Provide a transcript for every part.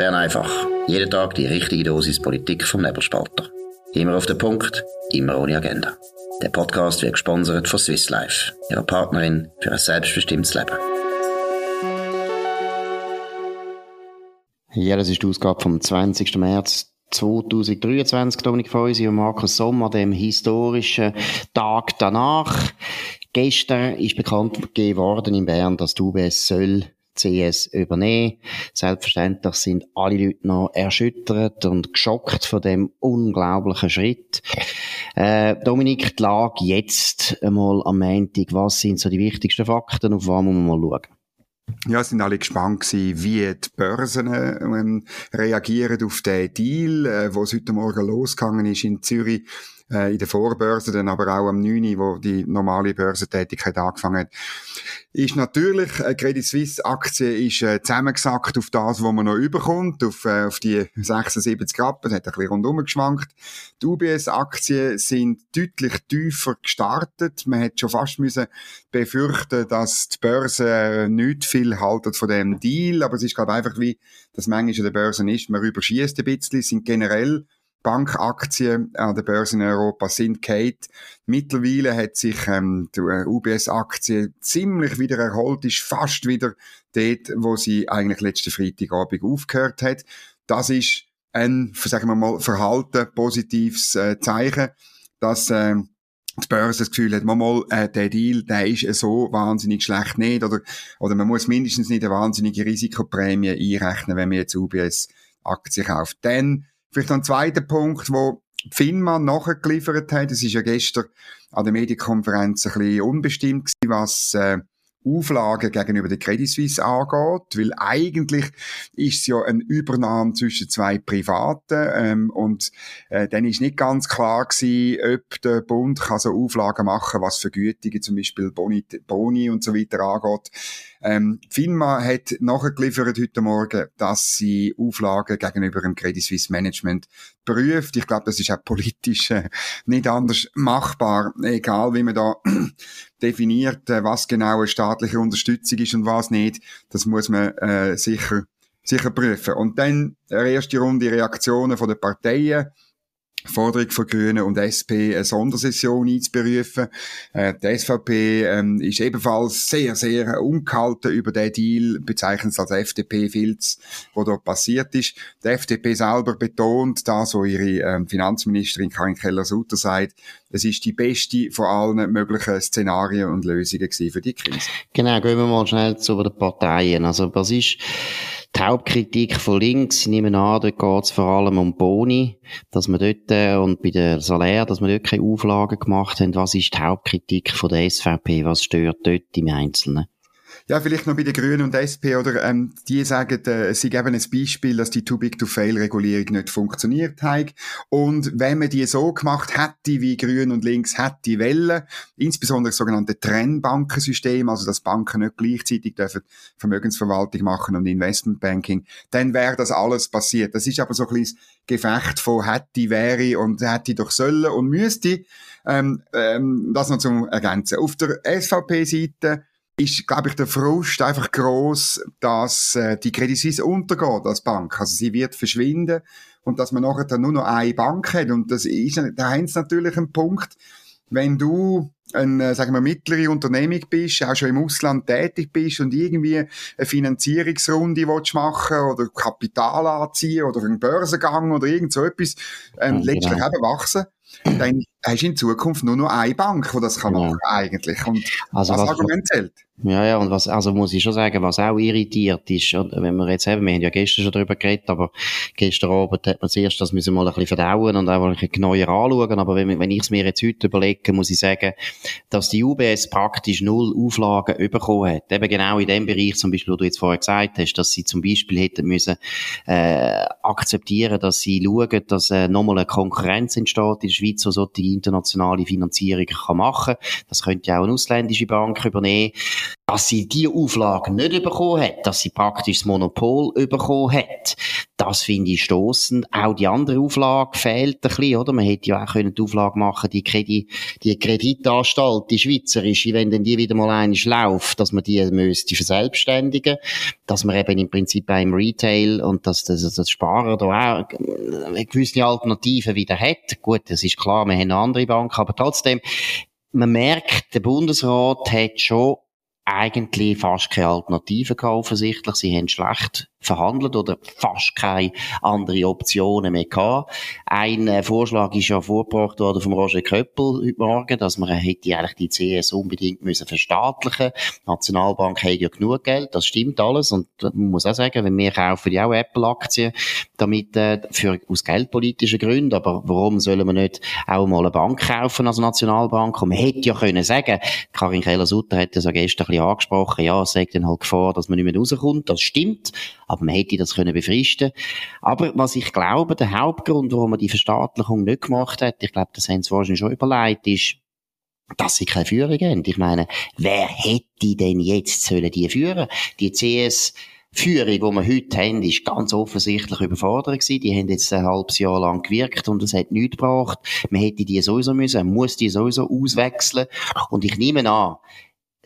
Bern einfach. Jeden Tag die richtige Dosis Politik vom Nebelspalter. Immer auf den Punkt, immer ohne Agenda. Der Podcast wird gesponsert von Swiss Life, ihrer Partnerin für ein selbstbestimmtes Leben. Ja, das ist die Ausgabe vom 20. März 2023, Dominik Feusi und Markus Sommer, dem historischen Tag danach. Gestern ist bekannt gegeben worden in Bern, dass die UBS soll CS übernehmen. Selbstverständlich sind alle Leute noch erschüttert und geschockt von dem unglaublichen Schritt. Äh, Dominik, die Lage jetzt einmal am Montag. Was sind so die wichtigsten Fakten? Auf was muss man mal schauen? Ja, sind alle gespannt gewesen, wie die Börsen ähm, reagieren auf den Deal, äh, wo heute Morgen losgegangen ist in Zürich äh, in der Vorbörse, dann aber auch am 9., wo die normale Börsentätigkeit angefangen hat, ist natürlich, eine Credit Suisse Aktie ist äh, zusammengesackt auf das, was man noch überkommt, auf, äh, auf die 76 Rappen, hat ein bisschen rundum geschwankt. Die UBS-Aktien sind deutlich tiefer gestartet. Man hätte schon fast müssen befürchten, dass die Börse nicht viel halten von dem Deal, aber es ist, ich, einfach wie das manchmal in der Börse ist. Man überschießt ein bisschen, sind generell Bankaktien an der Börse in Europa sind Kate. Mittlerweile hat sich ähm, die äh, UBS-Aktie ziemlich wieder erholt, ist fast wieder dort, wo sie eigentlich letzten Freitagabend aufgehört hat. Das ist ein, sagen wir mal, verhalten positives äh, Zeichen, dass äh, die Börse das Gefühl hat, mal, mal äh, der Deal, der ist äh, so wahnsinnig schlecht nicht, oder, oder man muss mindestens nicht eine wahnsinnige Risikoprämie einrechnen, wenn man jetzt UBS-Aktien kauft. Dann Vielleicht noch ein zweiter Punkt, wo Finman nachgeliefert hat. Es ist ja gestern an der Medienkonferenz ein bisschen unbestimmt gewesen, was äh, Auflagen gegenüber der Credit Suisse angeht, weil eigentlich ist es ja eine Übernahme zwischen zwei Privaten ähm, und äh, dann ist nicht ganz klar gewesen, ob der Bund kann so Auflagen machen, was Vergütungen, zum Beispiel Boni, Boni und so weiter angeht. Ähm, FINMA hat nachgeliefert heute Morgen, dass sie Auflagen gegenüber dem Credit Suisse Management prüft. Ich glaube, das ist auch politisch äh, nicht anders machbar, egal wie man da definiert, äh, was genau eine staatliche Unterstützung ist und was nicht. Das muss man äh, sicher sicher prüfen. Und dann eine erste Runde Reaktionen von den Parteien. Forderung von Grünen und SP eine Sondersession einzuberufen. Äh, die SVP ähm, ist ebenfalls sehr, sehr ungehalten über den Deal, bezeichnet es als FDP-Filz, wo dort passiert ist. Die FDP selber betont, das, was ihre ähm, Finanzministerin Karin Keller-Sutter sagt, es ist die beste von allen möglichen Szenarien und Lösungen für die Krise. Genau, gehen wir mal schnell zu den Parteien. Also, was ist die Hauptkritik von links, ich nehme an, dort geht es vor allem um Boni, dass man dort, äh, und bei der Salär, dass man dort keine Auflagen gemacht haben. Was ist die Hauptkritik von der SVP? Was stört dort im Einzelnen? Ja, vielleicht noch bei den Grünen und SP, oder, ähm, die sagen, äh, sie geben ein Beispiel, dass die Too-Big-to-Fail-Regulierung nicht funktioniert hat. Und wenn man die so gemacht hätte, wie Grün und Links hätte Welle, insbesondere das sogenannte Trennbankensystem, also dass Banken nicht gleichzeitig dürfen Vermögensverwaltung machen und Investmentbanking, dann wäre das alles passiert. Das ist aber so ein kleines Gefecht von hätte, wäre und hätte doch sollen und müsste. Ähm, ähm, das noch zum Ergänzen. Auf der SVP-Seite ist, glaube ich, der Frust einfach groß, dass äh, die Credit Suisse untergeht als Bank. Also sie wird verschwinden und dass man nachher dann nur noch eine Bank hat. Und das ist, da haben sie natürlich einen Punkt, wenn du eine, sagen wir, mittlere Unternehmung bist, auch schon im Ausland tätig bist und irgendwie eine Finanzierungsrunde willst machen oder Kapital anziehen oder einen Börsengang oder irgend so etwas, ähm, ja, letztlich genau. eben wachsen, dann hast in Zukunft nur noch eine Bank, die das kann ja. machen eigentlich. Und also das Argument zählt. Ja, ja, und was, also muss ich schon sagen, was auch irritiert ist, wenn wir jetzt haben, wir haben ja gestern schon darüber geredet, aber gestern Abend hat man zuerst das müssen mal ein bisschen verdauen und auch ein bisschen neuer anschauen, aber wenn, wenn ich es mir jetzt heute überlege, muss ich sagen, dass die UBS praktisch null Auflagen bekommen hat. Eben genau in dem Bereich, zum Beispiel, wo du jetzt vorher gesagt hast, dass sie zum Beispiel hätten müssen, äh, akzeptieren, dass sie schauen, dass äh, nochmal eine Konkurrenz entsteht in der Schweiz, die internationale Finanzierung kann machen. Das könnte ja auch eine ausländische Bank übernehmen dass sie die Auflage nicht bekommen hat, dass sie praktisch das Monopol bekommen hat, Das finde ich stoßend. Auch die andere Auflage fehlt ein bisschen, oder? Man hätte ja auch die Auflage machen, die, Kredit, die Kreditanstalt, die schweizerische, wenn denn die wieder mal einisch läuft, dass man die müsste verselbstständigen, dass man eben im Prinzip beim Retail und dass das, das Sparer da auch eine gewisse Alternativen wieder hat. Gut, das ist klar, wir haben andere Bank, aber trotzdem, man merkt, der Bundesrat hat schon eigentlich fast keine Alternative gehabt, offensichtlich. Sie haben schlecht verhandelt oder fast keine andere Optionen mehr gehabt. Ein äh, Vorschlag ist ja vorgebracht worden vom Roger Köppel heute Morgen, dass man hätte eigentlich die CS unbedingt müssen verstaatlichen. Die Nationalbank hat ja genug Geld, das stimmt alles und man muss auch sagen, wenn wir kaufen ja auch Apple-Aktien, damit äh, für aus geldpolitischen Gründen, aber warum sollen wir nicht auch mal eine Bank kaufen als Nationalbank? Und man hätte ja können sagen, Karin Keller-Sutter das ja gestern ein angesprochen, ja, es sagt dann halt Gefahr, dass man nicht mehr rauskommt, das stimmt, aber man hätte das können befristen. Aber was ich glaube, der Hauptgrund, warum man die Verstaatlichung nicht gemacht hat, ich glaube, das haben sie wahrscheinlich schon überlegt, ist, dass sie keine Führung haben. Ich meine, wer hätte denn jetzt sollen die führen? Die CS Führung, die wir heute haben, ist ganz offensichtlich überfordert. Die haben jetzt ein halbes Jahr lang gewirkt und es hat nichts gebracht. Man hätte die sowieso müssen, man muss die sowieso auswechseln. Und ich nehme an,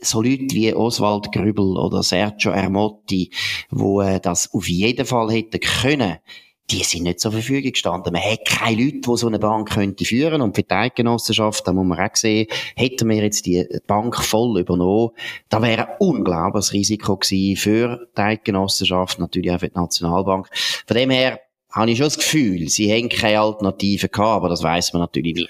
so Leute wie Oswald Grübel oder Sergio Ermotti, wo äh, das auf jeden Fall hätten können, die sind nicht zur Verfügung gestanden. Man hat keine Leute, die so eine Bank könnte führen. Und für die Eidgenossenschaft, da muss man auch sehen, hätten wir jetzt die Bank voll übernommen, da wäre ein unglaubliches Risiko gewesen für die Eidgenossenschaft, natürlich auch für die Nationalbank. Von dem her habe ich schon das Gefühl, sie haben keine Alternative gehabt, aber das weiß man natürlich wie.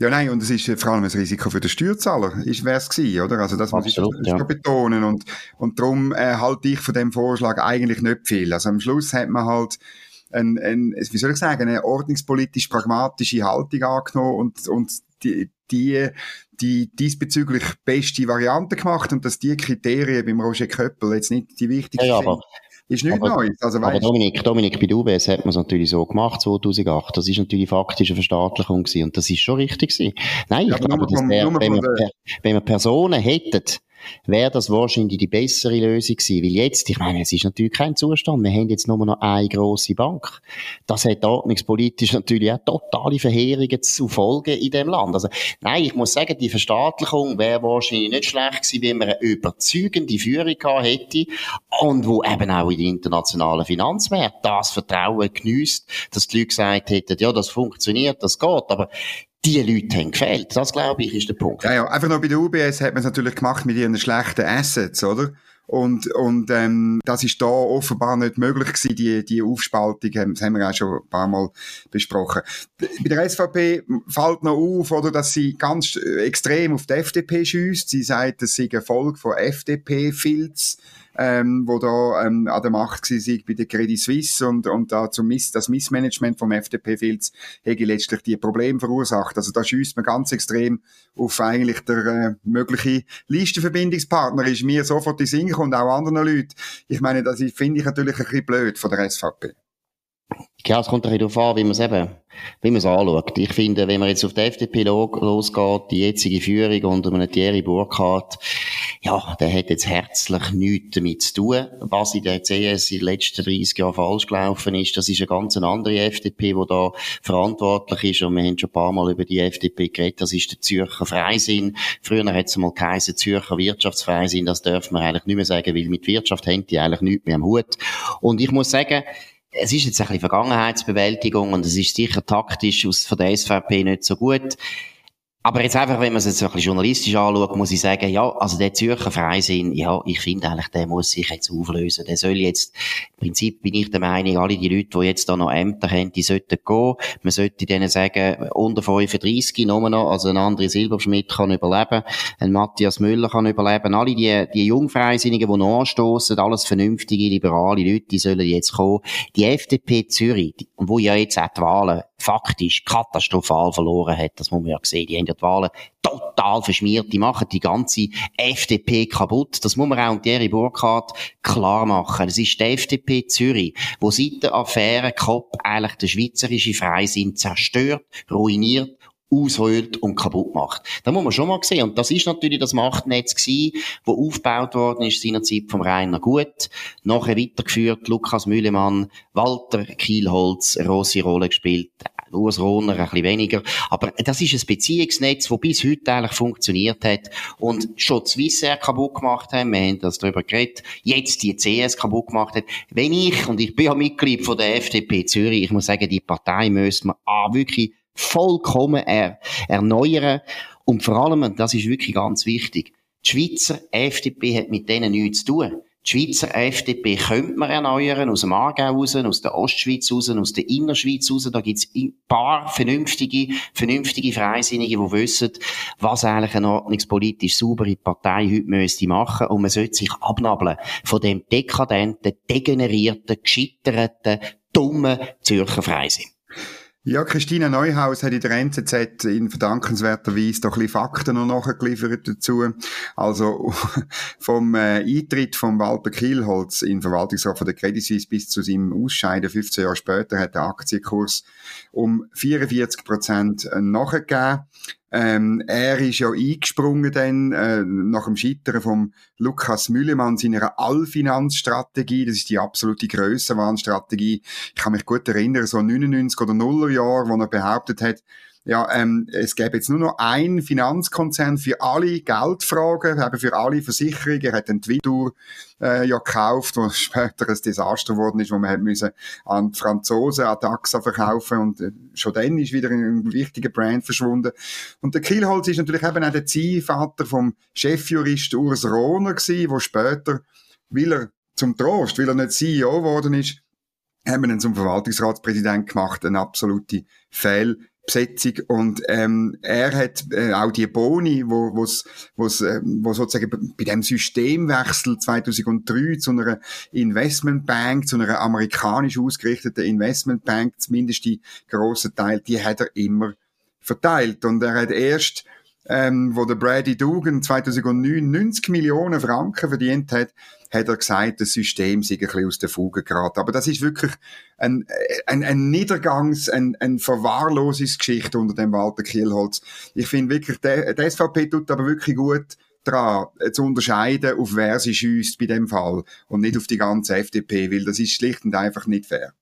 Ja, nein, und es ist vor allem ein Risiko für den Steuerzahler, ist, wäre es gewesen, oder? Also, das muss ich ja. betonen. Und, und darum äh, halte ich von dem Vorschlag eigentlich nicht viel. Also, am Schluss hat man halt ein, ein, wie soll ich sagen, eine ordnungspolitisch pragmatische Haltung angenommen und, und die, die, die diesbezüglich beste Variante gemacht und dass die Kriterien beim Roger Köppel jetzt nicht die wichtigsten ja, aber, ist nichts aber, Neues. Also, aber Dominik, Dominik, bei UBS hat man es natürlich so gemacht, 2008. Das ist natürlich faktisch eine Verstaatlichung gewesen. Und das ist schon richtig gewesen. Nein, ich ja, glaube, dass der, wenn, wir, wenn wir Personen hätten, wäre das wahrscheinlich die bessere Lösung gewesen. Weil jetzt, ich meine, es ist natürlich kein Zustand. Wir haben jetzt nur noch eine grosse Bank. Das hat ordnungspolitisch natürlich auch totale Verheerungen zu folgen in dem Land. Also, nein, ich muss sagen, die Verstaatlichung wäre wahrscheinlich nicht schlecht gewesen, wenn man eine überzeugende Führung gehabt hätte und wo eben auch in den internationalen Finanzmärkten das Vertrauen genießt, dass die Leute gesagt hätten, ja, das funktioniert, das geht. Aber die Leute haben gefehlt. Das, glaube ich, ist der Punkt. Ja, ja. Einfach noch bei der UBS hat man es natürlich gemacht mit ihren schlechten Assets, oder? Und, und ähm, das ist da offenbar nicht möglich gewesen, die, die Aufspaltung, das haben wir auch schon ein paar Mal besprochen. Bei der SVP fällt noch auf, oder, dass sie ganz extrem auf die FDP schießt. Sie sagt, es sei ein Volk von FDP-Filz ähm, wo da ähm, an der Macht war bei der Credit Suisse und, und da zum Miss, das Missmanagement vom FDP-Filz hätte letztlich die Probleme verursacht. Also da schießt man ganz extrem auf eigentlich der äh, mögliche Listenverbindungspartner, ist mir sofort die Sinn und auch anderen Leuten. Ich meine, das finde ich natürlich ein bisschen blöd von der SVP. Ja, es kommt ein bisschen darauf an, wie man es eben, wie man es anschaut. Ich finde, wenn man jetzt auf die FDP losgeht, die jetzige Führung unter einem Thierry Burkhardt, ja, der hat jetzt herzlich nichts damit zu tun. Was in der CS in den letzten 30 Jahren falsch gelaufen ist, das ist eine ganz andere FDP, die da verantwortlich ist. Und wir haben schon ein paar Mal über die FDP geredet. Das ist der Zürcher Freisinn. Früher hat es mal geheißen, Zürcher Wirtschaftsfreisinn. Das dürfen wir eigentlich nicht mehr sagen, weil mit Wirtschaft haben die eigentlich nichts mehr am Hut. Und ich muss sagen, es ist jetzt ein bisschen Vergangenheitsbewältigung und es ist sicher taktisch aus, von der SVP nicht so gut. Aber jetzt einfach, wenn man es jetzt ein bisschen journalistisch anschaut, muss ich sagen, ja, also der Zürcher Freisinn, ja, ich finde eigentlich, der muss sich jetzt auflösen. Der soll jetzt, im Prinzip bin ich der Meinung, alle die Leute, die jetzt da noch Ämter haben, die sollten gehen. Man sollte denen sagen, unter 35 nur noch, also ein André Silberschmidt kann überleben, ein Matthias Müller kann überleben. Alle die, die Jungfreisinnigen, die noch anstoßen, alles vernünftige, liberale Leute, die sollen jetzt kommen. Die FDP Zürich, wo ja jetzt auch die Wahlen faktisch katastrophal verloren hat. Das muss man ja sehen. Die haben ja die Wahlen total verschmiert. Die machen die ganze FDP kaputt. Das muss man auch Thierry Burkhardt klar machen. Es ist die FDP Zürich, wo seit der Affäre Kopp eigentlich der schweizerische Freisinn zerstört, ruiniert aushöhlt und kaputt macht. Da muss man schon mal sehen. Und das ist natürlich das Machtnetz gewesen, das aufgebaut worden ist seinerzeit vom Rainer Gut, nachher weitergeführt, Lukas Mühlemann, Walter Kielholz, grosse Rolle gespielt, Urs Rohner ein bisschen weniger. Aber das ist ein Beziehungsnetz, das bis heute eigentlich funktioniert hat und schon Swissair kaputt gemacht haben. Wir haben das darüber geredet. Jetzt die CS kaputt gemacht hat. Wenn ich, und ich bin ja Mitglied von der FDP Zürich, ich muss sagen, die Partei müsste man ah, wirklich vollkommen er, erneuern. Und vor allem, und das ist wirklich ganz wichtig, die Schweizer FDP hat mit denen nichts zu tun. Die Schweizer FDP könnte man erneuern, aus dem Aargau raus, aus der Ostschweiz raus, aus der Innerschweiz raus. Da gibt's ein paar vernünftige, vernünftige Freisinnige, die wissen, was eigentlich eine ordnungspolitisch saubere Partei heute müsste machen. Und man sollte sich abnabeln von dem dekadenten, degenerierten, gescheiterten, dummen Zürcher Freisinn. Ja, Christina Neuhaus hat in der NZZ in verdankenswerter Weise doch ein bisschen Fakten noch nachgeliefert dazu. Also vom äh, Eintritt von Walter Kielholz in Verwaltungsrat von der Credit Suisse bis zu seinem Ausscheiden 15 Jahre später hat der Aktienkurs um 44 Prozent nachgegeben. Ähm, er ist ja eingesprungen dann, äh, nach dem Scheitern vom Lukas Müllemann seiner Allfinanzstrategie. Das ist die absolute Grössenwahnstrategie. Ich kann mich gut erinnern, so 99 oder 0er Jahr, wo er behauptet hat, ja, ähm, es gäbe jetzt nur noch ein Finanzkonzern für alle Geldfragen, eben für alle Versicherungen. Er hat den Twitter äh, ja gekauft, was später ein Desaster geworden ist, wo man hat müssen an die Franzosen, an AXA verkaufen und äh, schon dann ist wieder ein wichtiger Brand verschwunden. Und der Kielholz ist natürlich eben auch der Ziehvater vom Chefjurist Urs Rohner gewesen, wo später, weil er zum Trost, weil er nicht CEO geworden ist, haben wir ihn zum Verwaltungsratspräsident gemacht, eine absolute Fehl Besetzung und ähm, er hat äh, auch die Boni, wo, wo's, wo's, äh, wo sozusagen bei dem Systemwechsel 2003 zu einer Investmentbank, zu einer amerikanisch ausgerichteten Investmentbank, zumindest die grossen Teil, die hat er immer verteilt. Und er hat erst ähm, wo der Brady Dugan 2009 90 Millionen Franken verdient hat, hat er gesagt, das System sei ein bisschen aus der Fuge geraten. Aber das ist wirklich ein, ein, ein Niedergangs-, ein, ein Verwahrlosungsgeschichte unter dem Walter Kielholz. Ich finde wirklich, der, der SVP tut aber wirklich gut, daran äh, zu unterscheiden, auf wer sie schießt bei dem Fall und nicht auf die ganze FDP, weil das ist schlicht und einfach nicht fair.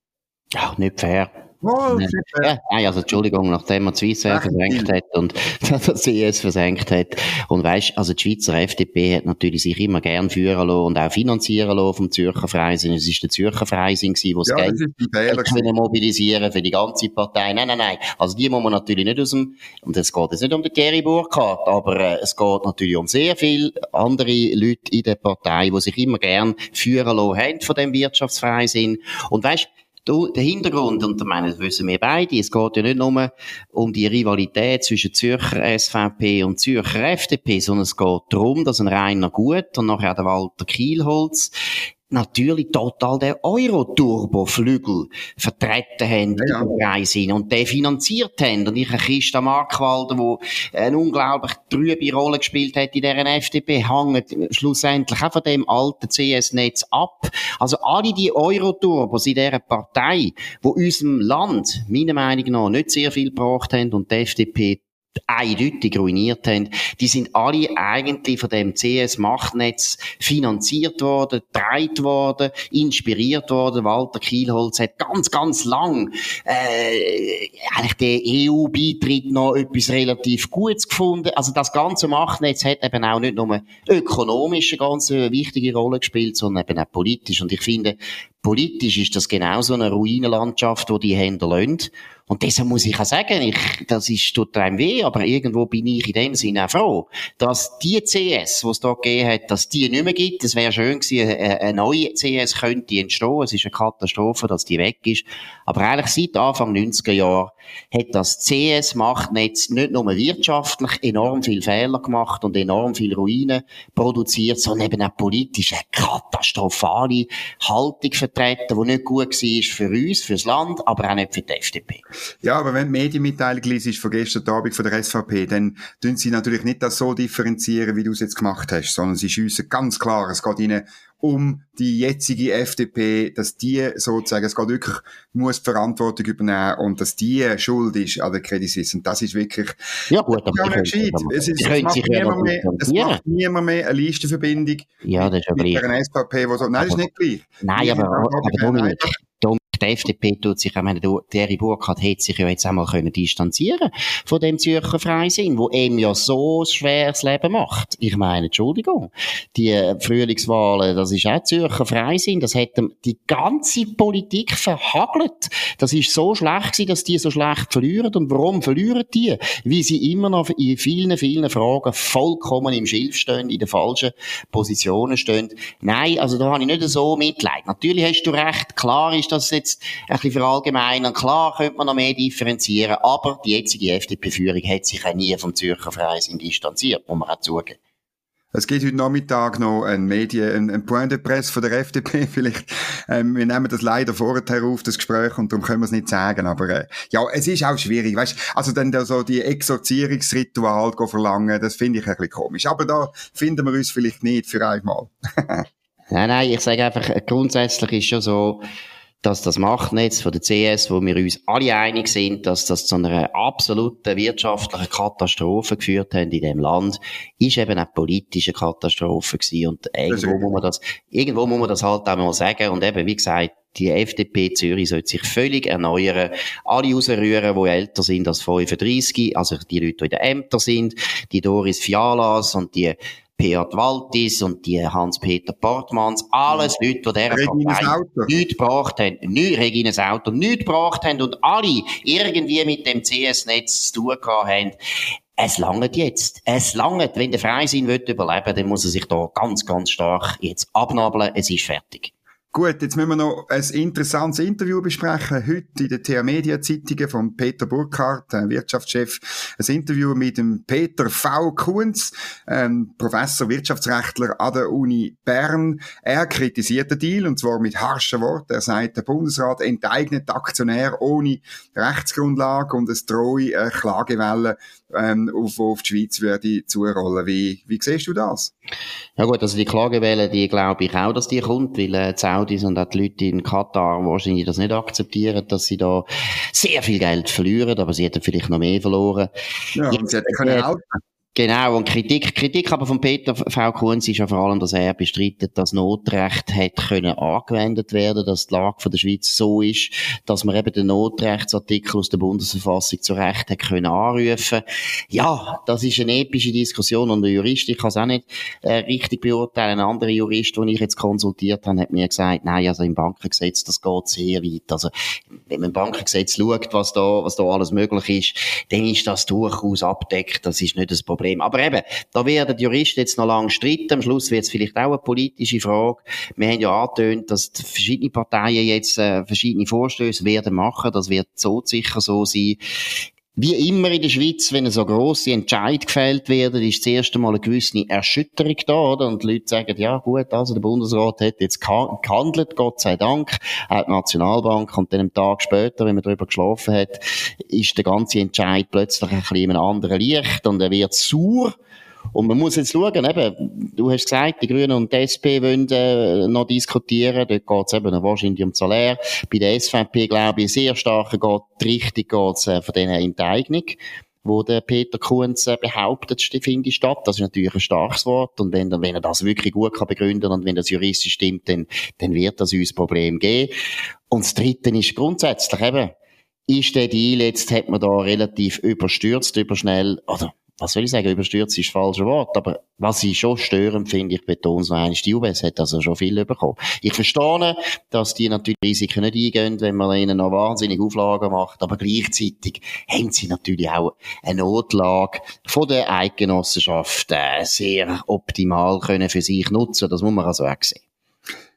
Ja, nicht fair. Oh, ja, nein, also Entschuldigung, nachdem man die Swissair versenkt hat und der CS versenkt hat. Und weißt, also die Schweizer FDP hat natürlich sich immer gern führen lassen und auch finanzieren lassen vom Zürcher Freisinn. Es ist der Zürcher Freisinn gewesen, wo ja, das Geld können mobilisieren für die ganze Partei. Nein, nein, nein. Also die muss man natürlich nicht aus dem, und es geht jetzt nicht um den Thierry Burkhardt, aber äh, es geht natürlich um sehr viele andere Leute in der Partei, die sich immer gern führen lassen haben von dem Wirtschaftsfreisinn. Und weißt, der Hintergrund, und ich meine, das wissen wir beide, es geht ja nicht nur um die Rivalität zwischen Zürcher SVP und Zürcher FDP, sondern es geht darum, dass ein Rainer Gut und nachher der Walter Kielholz natürlich total der Euro-Turbo-Flügel vertreten haben ja, ja. der Reise und den finanziert haben. Und ich, Christa Markwalder, der eine unglaublich trübe Rolle gespielt hat in deren FDP, hängt schlussendlich auch von dem alten CS-Netz ab. Also alle die Euro-Turbos in dieser Partei, die unserem Land, meiner Meinung nach, nicht sehr viel gebracht haben und die FDP eindeutig ruiniert haben, die sind alle eigentlich von dem CS-Machtnetz finanziert worden, getragen worden, inspiriert worden. Walter Kielholz hat ganz, ganz lang äh, eigentlich den EU-Beitritt noch etwas relativ Gutes gefunden. Also das ganze Machtnetz hat eben auch nicht nur ökonomisch eine ganz wichtige Rolle gespielt, sondern eben auch politisch. Und ich finde, politisch ist das genauso eine Ruinenlandschaft, wo die Hände lassen. Und deshalb muss ich auch sagen, ich, das ist, tut einem weh, aber irgendwo bin ich in dem Sinne auch froh, dass die CS, die es da gegeben hat, dass die nicht mehr gibt. Es wäre schön gewesen, eine, eine neue CS könnte entstehen. Es ist eine Katastrophe, dass die weg ist. Aber eigentlich seit Anfang 90er Jahren hat das CS-Machtnetz nicht nur wirtschaftlich enorm viel Fehler gemacht und enorm viel Ruinen produziert, sondern eben auch politisch eine katastrophale Haltung vertreten die nicht gut war für uns, fürs Land, aber auch nicht für die FDP. Ja, aber wenn die Medienmitteilung liest von gestern Abend von der SVP, dann tun sie natürlich nicht das so differenzieren, wie du es jetzt gemacht hast, sondern sie schiessen ganz klar, es geht ihnen um die jetzige FDP, dass die sozusagen, es geht wirklich, muss die Verantwortung übernehmen und dass die schuld ist an der Credit Suisse. Und das ist wirklich, ja gut, aber ja, nicht gescheit. Es, ist, es, macht niemand mehr, es macht niemand mehr eine Listenverbindung ja, das ist ja mit gleich. einer SVP, wo so, nein, aber, das ist nicht gleich. Nein, aber, aber, aber Dominik, die FDP tut sich, ich meine, Thierry Burkhardt hätte sich ja jetzt einmal können distanzieren von dem Zürcher Freisinn, wo ihm ja so schweres Leben macht. Ich meine, Entschuldigung, die äh, Frühlingswahlen, das ist auch Zürcher Freisinn, das hat die ganze Politik verhagelt. Das ist so schlecht gewesen, dass die so schlecht verlieren. Und warum verlieren die? Wie sie immer noch in vielen, vielen Fragen vollkommen im Schilf stehen, in den falschen Positionen stehen. Nein, also da habe ich nicht so Mitleid. Natürlich hast du recht, klar ist das jetzt jetzt ein bisschen verallgemeinern. Klar könnte man noch mehr differenzieren, aber die jetzige FDP-Führung hat sich auch nie vom Zürcher Freisinn distanziert, muss man auch zugeben. Es gibt heute Nachmittag noch ein Medien, ein, ein Point de Presse von der FDP. Vielleicht, ähm, wir nehmen das leider vorher auf, das Gespräch, und darum können wir es nicht sagen. Aber, äh, ja, es ist auch schwierig, weißt Also dann da so die Exorzierungsritual verlangen, das finde ich ein bisschen komisch. Aber da finden wir uns vielleicht nicht für einmal. nein, nein, ich sage einfach, grundsätzlich ist schon so, dass das Machtnetz von der CS, wo wir uns alle einig sind, dass das zu einer absoluten wirtschaftlichen Katastrophe geführt hat in dem Land, ist eben eine politische Katastrophe gewesen. Und irgendwo muss man das, irgendwo muss man das halt auch mal sagen. Und eben, wie gesagt, die FDP Zürich sollte sich völlig erneuern. Alle rausrühren, die älter sind als 35, also die Leute, die in den Ämtern sind, die Doris Fialas und die Beat Waltis und die Hans-Peter Portmanns, alles Leute, die dieser Partei nichts gebracht haben, nicht, Regines Auto, nichts gebracht haben und alle irgendwie mit dem CS-Netz zu tun haben. Es langt jetzt. Es langt. Wenn der Freisinn überleben will, dann muss er sich da ganz, ganz stark jetzt abnabeln. Es ist fertig. Gut, jetzt müssen wir noch ein interessantes Interview besprechen. Heute in der TH Media Zeitungen von Peter Burkhardt, Wirtschaftschef. Ein Interview mit dem Peter V. Kunz, ähm, Professor Wirtschaftsrechtler an der Uni Bern. Er kritisiert den Deal und zwar mit harschen Worten. Er sagt, der Bundesrat enteignet Aktionär ohne Rechtsgrundlage und es drohe eine Klagewelle ähm, auf, auf die Schweiz würde zurollen. Wie, wie siehst du das? Ja gut, also die Klagewelle, die glaube ich auch, dass die kommt, weil äh, die Saudis und auch die Leute in Katar wahrscheinlich das nicht akzeptieren, dass sie da sehr viel Geld verlieren, aber sie hätten vielleicht noch mehr verloren. Ja, Jetzt, sie hätten können äh, Genau, und Kritik, Kritik aber von Peter V. Kunz ist ja vor allem, dass er bestreitet, dass Notrecht hätte können angewendet werden, dass die Lage von der Schweiz so ist, dass man eben den Notrechtsartikel aus der Bundesverfassung zu Recht hätte können anrufen. Ja, das ist eine epische Diskussion und der Jurist, ich kann es auch nicht äh, richtig beurteilen. Ein anderer Jurist, den ich jetzt konsultiert habe, hat mir gesagt, nein, also im Bankengesetz, das geht sehr weit. Also, wenn man im Bankengesetz schaut, was da, was da alles möglich ist, dann ist das durchaus abdeckt. Das ist nicht das Problem Problem. Aber eben, da werden die Juristen jetzt noch lange streiten. Am Schluss wird es vielleicht auch eine politische Frage. Wir haben ja angetönt, dass verschiedene Parteien jetzt äh, verschiedene Vorstöße werden machen. Das wird so sicher so sein. Wie immer in der Schweiz, wenn so grosse Entscheid gefällt werden, ist das erste Mal eine gewisse Erschütterung da, oder? Und die Leute sagen, ja gut, also der Bundesrat hat jetzt gehandelt, Gott sei Dank, auch die Nationalbank, und dann einen Tag später, wenn man darüber geschlafen hat, ist der ganze Entscheid plötzlich ein bisschen in einem anderen Licht und er wird sauer. Und man muss jetzt schauen, eben, du hast gesagt, die Grünen und die SP wollen äh, noch diskutieren, dort geht es eben wahrscheinlich um Salär. Bei der SVP, glaube ich, sehr stark geht die Richtung geht's, äh, von dieser Enteignung wo der Peter Kunz äh, behauptet, finde ich statt. Das ist natürlich ein starkes Wort. Und wenn, wenn er das wirklich gut kann begründen und wenn das juristisch stimmt, dann, dann wird das uns Problem geben. Und das Dritte ist grundsätzlich eben, ist der Deal jetzt, hat man da relativ überstürzt, überschnell, oder was soll ich sagen, überstürzt ist das falsche Wort, aber was ich schon störend finde, ich betone es noch einmal, die UBS hat also schon viel bekommen. Ich verstehe, dass die natürlich Risiken nicht eingehen, wenn man ihnen noch wahnsinnig Auflagen macht, aber gleichzeitig haben sie natürlich auch eine Notlage von der Eidgenossenschaft äh, sehr optimal können für sich nutzen, das muss man also auch sehen.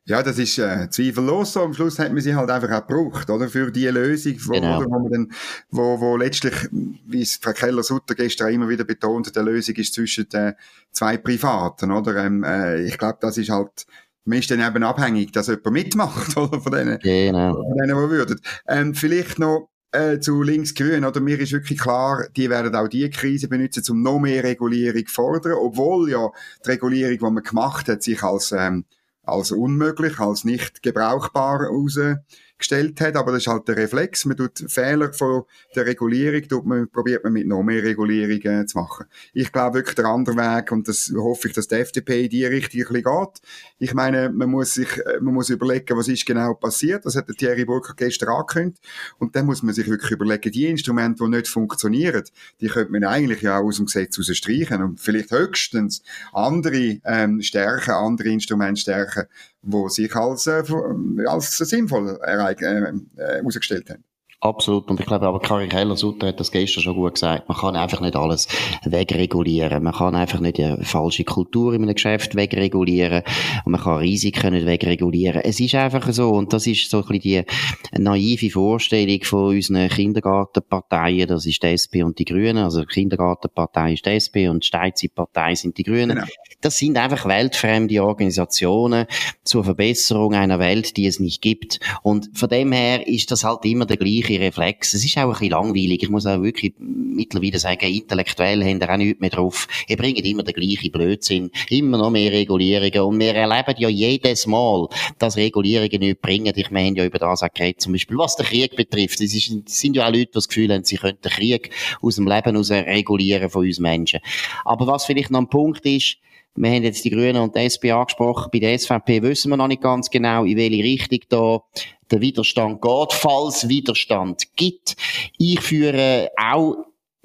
Ja, das ist äh, zweifellos so. Am Schluss hat man sie halt einfach auch gebraucht, oder? Für die Lösung, wo, genau. oder, wo man dann, wo, wo letztlich, wie es Frau Keller-Sutter gestern immer wieder betont, der Lösung ist zwischen den zwei Privaten, oder? Ähm, äh, ich glaube, das ist halt man ist dann eben abhängig, dass jemand mitmacht, oder? Von denen, genau. von denen die würden. Ähm, vielleicht noch, äh, zu links-grün, oder? Mir ist wirklich klar, die werden auch die Krise benutzen, um noch mehr Regulierung zu fordern, obwohl ja die Regulierung, die man gemacht hat, sich als, ähm, als unmöglich, als nicht gebrauchbar heraus gestellt hat, aber das ist halt der Reflex. Man tut Fehler von der Regulierung, tut man, probiert man mit noch mehr Regulierungen zu machen. Ich glaube wirklich der andere Weg, und das hoffe ich, dass die FDP in die Richtung ein bisschen geht. Ich meine, man muss sich, man muss überlegen, was ist genau passiert. Das hat der Thierry Burger gestern angekündigt. Und dann muss man sich wirklich überlegen, die Instrumente, die nicht funktionieren, die könnte man eigentlich ja auch aus dem Gesetz streichen und vielleicht höchstens andere ähm, stärken, andere Instrumente stärken, wo sich als, äh, als sinnvoll äh, äh, herausgestellt haben. Absolut. Und ich glaube, aber Karin Keller-Sutter hat das gestern schon gut gesagt. Man kann einfach nicht alles wegregulieren. Man kann einfach nicht eine falsche Kultur in einem Geschäft wegregulieren. Und man kann Risiken nicht wegregulieren. Es ist einfach so. Und das ist so ein bisschen die naive Vorstellung von unseren Kindergartenparteien. Das ist die SP und die Grünen. Also die Kindergartenpartei ist die SP und die Steinzeitpartei sind die Grünen. Genau. Das sind einfach weltfremde Organisationen zur Verbesserung einer Welt, die es nicht gibt. Und von dem her ist das halt immer der gleiche gleiche Reflex. Es ist auch ein bisschen langweilig. Ich muss auch wirklich mittlerweile sagen, intellektuell haben da auch nichts mehr drauf. Ihr bringt immer den gleichen Blödsinn. Immer noch mehr Regulierungen. Und wir erleben ja jedes Mal, dass Regulierungen nichts bringen. Ich meine ja über das auch geredet. Zum Beispiel, was den Krieg betrifft. Es sind ja auch Leute, die das Gefühl haben, sie könnten den Krieg aus dem Leben heraus regulieren von uns Menschen. Aber was vielleicht noch ein Punkt ist, wir haben jetzt die Grünen und die SP angesprochen. Bei der SVP wissen wir noch nicht ganz genau, in welche Richtung da der Widerstand geht, falls Widerstand gibt. Ich führe auch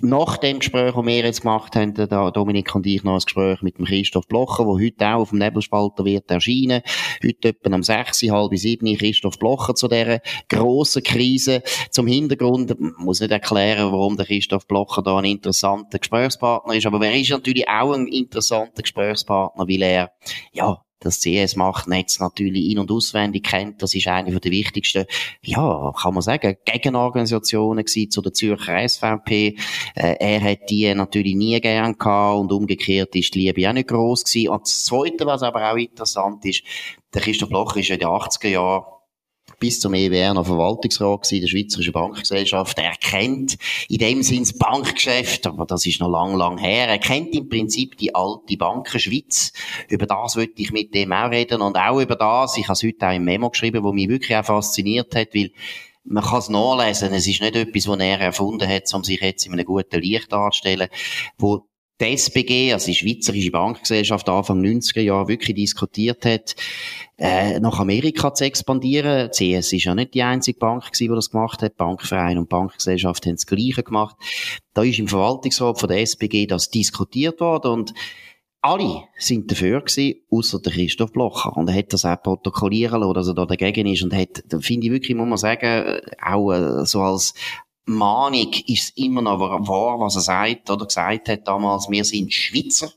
nach dem Gespräch, das wir jetzt gemacht haben, da Dominik und ich noch ein Gespräch mit dem Christoph Blocher, der heute auch auf dem Nebelspalter wird erscheinen. Heute etwa um sechs, halb sieben, Christoph Blocher zu dieser grossen Krise. Zum Hintergrund, muss nicht erklären, warum der Christoph Blocher da ein interessanter Gesprächspartner ist, aber er ist natürlich auch ein interessanter Gesprächspartner, weil er, ja, das CS-Machtnetz natürlich in- und auswendig kennt. Das ist eine der wichtigsten, ja, kann man sagen, Gegenorganisationen gewesen zu der Zürcher SVP. Äh, er hat die natürlich nie gern gehabt und umgekehrt ist die Liebe auch nicht gross gewesen. Und das Zweite, was aber auch interessant ist, der Christoph Bloch ist in den 80er Jahren bis zum EWR noch Verwaltungsrat gewesen, der Schweizerischen Bankgesellschaft. Er kennt in dem Sinne das Bankgeschäft, aber das ist noch lang, lang her. Er kennt im Prinzip die alte Bankenschweiz. Über das wollte ich mit dem auch reden und auch über das, ich habe es heute auch im Memo geschrieben, wo mich wirklich auch fasziniert hat, weil man kann es nachlesen. Es ist nicht etwas, was er erfunden hat, um sich jetzt in einem guten Licht darzustellen, wo die SBG, also die Schweizerische Bankgesellschaft, Anfang 90er Jahre wirklich diskutiert hat, äh, nach Amerika zu expandieren. Die CS ist ja nicht die einzige Bank gewesen, die das gemacht hat. Bankverein und Bankgesellschaft haben das Gleiche gemacht. Da ist im Verwaltungsrat von der SBG das diskutiert worden und alle sind dafür gewesen, außer der Christoph Blocher. Und er hat das auch protokollieren lassen, dass er da dagegen ist und hat, finde ich wirklich, muss man sagen, auch äh, so als Mahnung ist immer noch wahr, was er sagt oder gesagt hat damals, wir sind Schweizer,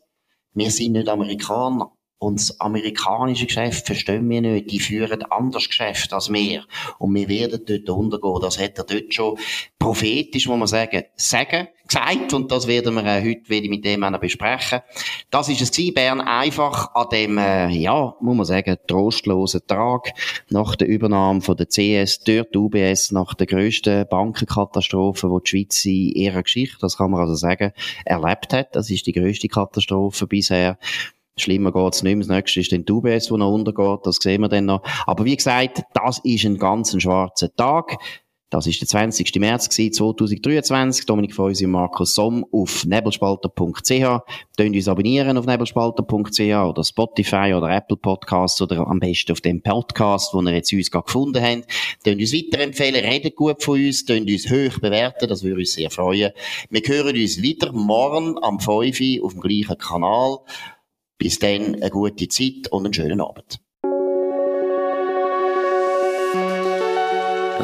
wir sind nicht Amerikaner. Und das amerikanische Geschäft verstehen wir nicht. Die führen anders Geschäft als wir. Und wir werden dort untergehen. Das hat er dort schon prophetisch, muss man sagen, sagen, gesagt. Und das werden wir äh, heute wieder mit dem besprechen. Das ist es gewesen, Bern einfach an dem, äh, ja, muss man sagen, trostlosen Tag nach der Übernahme von der CS, dort UBS, nach der grössten Bankenkatastrophe, die die Schweiz in ihrer Geschichte, das kann man also sagen, erlebt hat. Das ist die grösste Katastrophe bisher. Schlimmer geht's nicht mehr. Das nächste ist dann die UBS, die noch untergeht. Das sehen wir dann noch. Aber wie gesagt, das ist ein ganz schwarzer Tag. Das ist der 20. März 2023. Dominik Feusi und Markus Somm auf nebelspalter.ch. Tönt uns abonnieren auf nebelspalter.ch oder Spotify oder Apple Podcasts oder am besten auf dem Podcast, wo ihr jetzt uns gerade gefunden habt. Tönt uns weiterempfehlen, redet gut von uns, tönt uns hoch bewerten, das würde uns sehr freuen. Wir hören uns wieder morgen am 5 Uhr auf dem gleichen Kanal. Bis dann eine gute Zeit und einen schönen Abend.